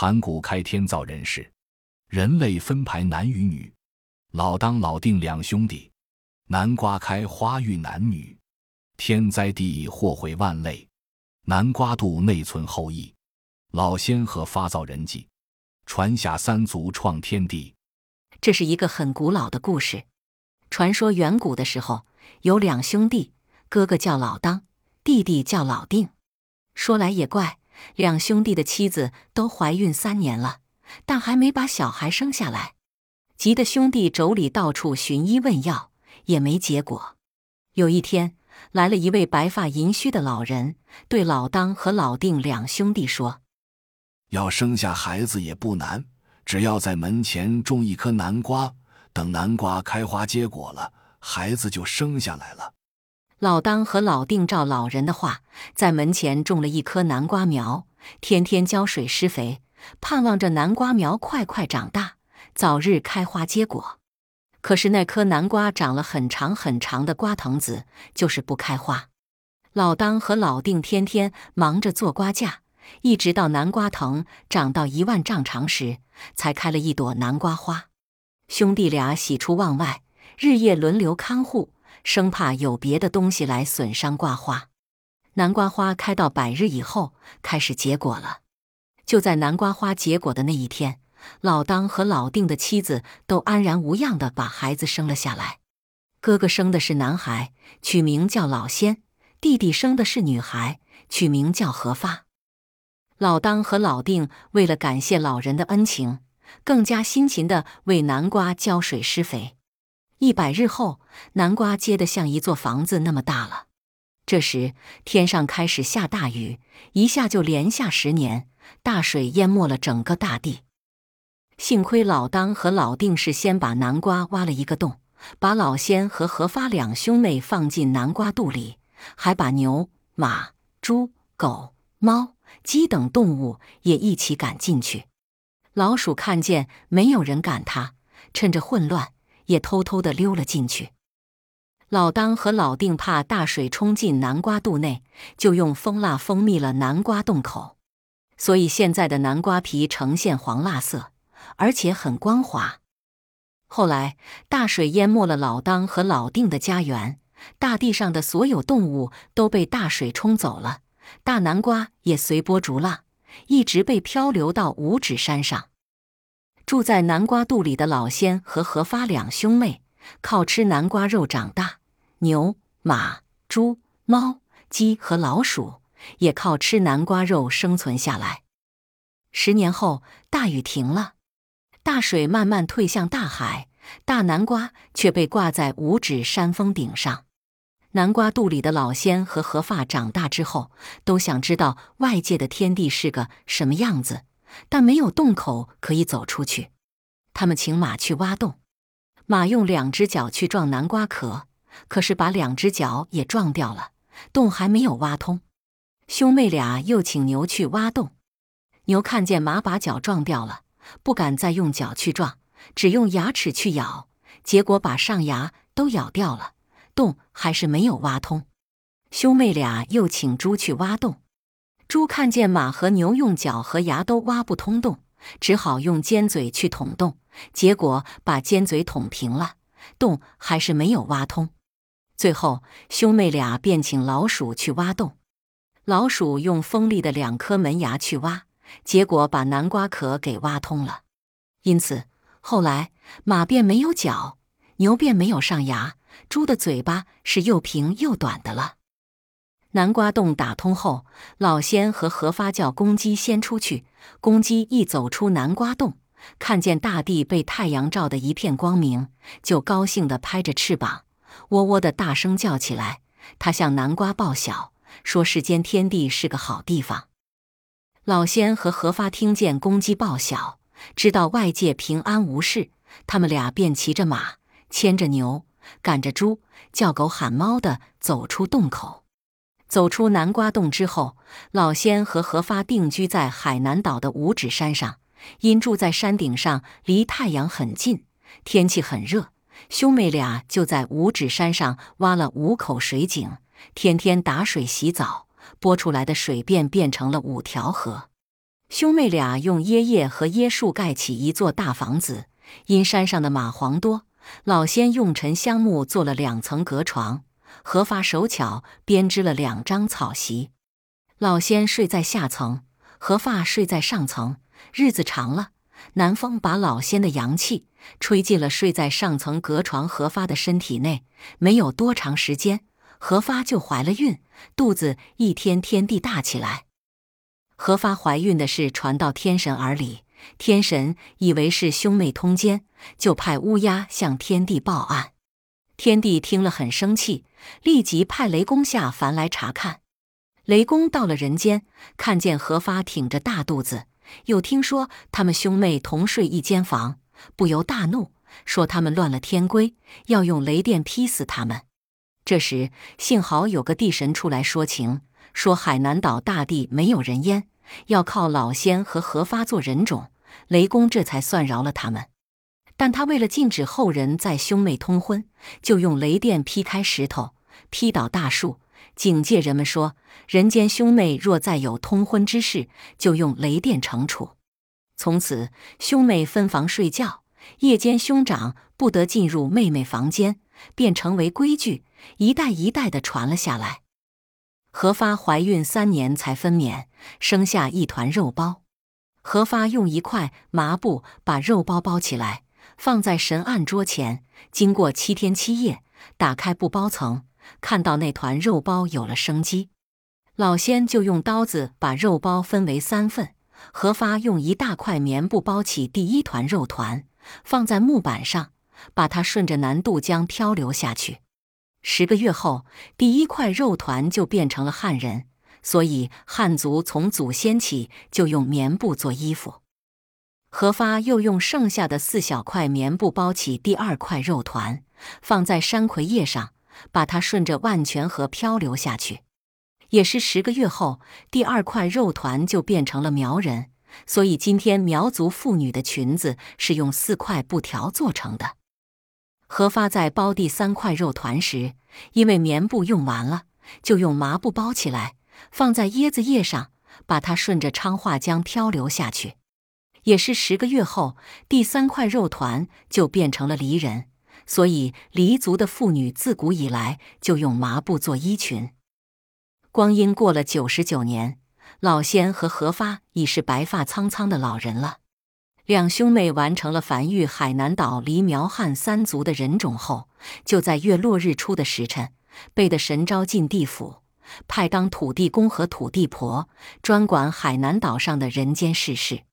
盘古开天造人世，人类分排男与女，老当老定两兄弟，南瓜开花育男女，天灾地祸毁万类，南瓜肚内存后裔，老仙和发造人迹，传下三族创天地。这是一个很古老的故事。传说远古的时候，有两兄弟，哥哥叫老当，弟弟叫老定。说来也怪。两兄弟的妻子都怀孕三年了，但还没把小孩生下来，急得兄弟妯娌到处寻医问药，也没结果。有一天，来了一位白发银须的老人，对老当和老定两兄弟说：“要生下孩子也不难，只要在门前种一颗南瓜，等南瓜开花结果了，孩子就生下来了。”老当和老定照老人的话，在门前种了一棵南瓜苗，天天浇水施肥，盼望着南瓜苗快快长大，早日开花结果。可是那棵南瓜长了很长很长的瓜藤子，就是不开花。老当和老定天天忙着做瓜架，一直到南瓜藤长到一万丈长时，才开了一朵南瓜花。兄弟俩喜出望外，日夜轮流看护。生怕有别的东西来损伤瓜花。南瓜花开到百日以后，开始结果了。就在南瓜花结果的那一天，老当和老定的妻子都安然无恙地把孩子生了下来。哥哥生的是男孩，取名叫老仙；弟弟生的是女孩，取名叫何发。老当和老定为了感谢老人的恩情，更加辛勤地为南瓜浇水施肥。一百日后，南瓜结得像一座房子那么大了。这时，天上开始下大雨，一下就连下十年，大水淹没了整个大地。幸亏老当和老定是先把南瓜挖了一个洞，把老仙和何发两兄妹放进南瓜肚里，还把牛、马、猪、狗、猫、鸡等动物也一起赶进去。老鼠看见没有人赶它，趁着混乱。也偷偷的溜了进去。老当和老定怕大水冲进南瓜肚内，就用蜂蜡封密了南瓜洞口，所以现在的南瓜皮呈现黄蜡色，而且很光滑。后来大水淹没了老当和老定的家园，大地上的所有动物都被大水冲走了，大南瓜也随波逐浪，一直被漂流到五指山上。住在南瓜肚里的老仙和何发两兄妹，靠吃南瓜肉长大；牛、马、猪、猫、鸡和老鼠也靠吃南瓜肉生存下来。十年后，大雨停了，大水慢慢退向大海，大南瓜却被挂在五指山峰顶上。南瓜肚里的老仙和何发长大之后，都想知道外界的天地是个什么样子。但没有洞口可以走出去，他们请马去挖洞，马用两只脚去撞南瓜壳，可是把两只脚也撞掉了，洞还没有挖通。兄妹俩又请牛去挖洞，牛看见马把脚撞掉了，不敢再用脚去撞，只用牙齿去咬，结果把上牙都咬掉了，洞还是没有挖通。兄妹俩又请猪去挖洞。猪看见马和牛用脚和牙都挖不通洞，只好用尖嘴去捅洞，结果把尖嘴捅平了，洞还是没有挖通。最后，兄妹俩便请老鼠去挖洞，老鼠用锋利的两颗门牙去挖，结果把南瓜壳给挖通了。因此，后来马便没有脚，牛便没有上牙，猪的嘴巴是又平又短的了。南瓜洞打通后，老仙和何发叫公鸡先出去。公鸡一走出南瓜洞，看见大地被太阳照得一片光明，就高兴地拍着翅膀，喔喔地大声叫起来。它向南瓜报晓，说世间天地是个好地方。老仙和何发听见公鸡报晓，知道外界平安无事，他们俩便骑着马，牵着牛，赶着猪，叫狗喊猫的走出洞口。走出南瓜洞之后，老仙和何发定居在海南岛的五指山上。因住在山顶上，离太阳很近，天气很热，兄妹俩就在五指山上挖了五口水井，天天打水洗澡，拨出来的水便变成了五条河。兄妹俩用椰叶和椰树盖起一座大房子，因山上的蚂蟥多，老仙用沉香木做了两层隔床，何发手巧编织了两张草席。老仙睡在下层，何发睡在上层。日子长了，南风把老仙的阳气吹进了睡在上层隔床何发的身体内。没有多长时间，何发就怀了孕，肚子一天天地大起来。何发怀孕的事传到天神耳里，天神以为是兄妹通奸，就派乌鸦向天帝报案。天帝听了很生气，立即派雷公下凡来查看。雷公到了人间，看见何发挺着大肚子，又听说他们兄妹同睡一间房，不由大怒，说他们乱了天规，要用雷电劈死他们。这时幸好有个地神出来说情。说海南岛大地没有人烟，要靠老仙和何发做人种，雷公这才算饶了他们。但他为了禁止后人再兄妹通婚，就用雷电劈开石头，劈倒大树，警戒人们说：人间兄妹若再有通婚之事，就用雷电惩处。从此，兄妹分房睡觉，夜间兄长不得进入妹妹房间，便成为规矩，一代一代的传了下来。何发怀孕三年才分娩，生下一团肉包。何发用一块麻布把肉包包起来，放在神案桌前。经过七天七夜，打开布包层，看到那团肉包有了生机。老仙就用刀子把肉包分为三份。何发用一大块棉布包起第一团肉团，放在木板上，把它顺着南渡江漂流下去。十个月后，第一块肉团就变成了汉人，所以汉族从祖先起就用棉布做衣服。何发又用剩下的四小块棉布包起第二块肉团，放在山葵叶上，把它顺着万泉河漂流下去。也是十个月后，第二块肉团就变成了苗人，所以今天苗族妇女的裙子是用四块布条做成的。何发在包第三块肉团时，因为棉布用完了，就用麻布包起来，放在椰子叶上，把它顺着昌化江漂流下去。也是十个月后，第三块肉团就变成了黎人，所以黎族的妇女自古以来就用麻布做衣裙。光阴过了九十九年，老仙和何发已是白发苍苍的老人了。两兄妹完成了繁育海南岛黎苗汉三族的人种后，就在月落日出的时辰，被的神招进地府，派当土地公和土地婆，专管海南岛上的人间世事。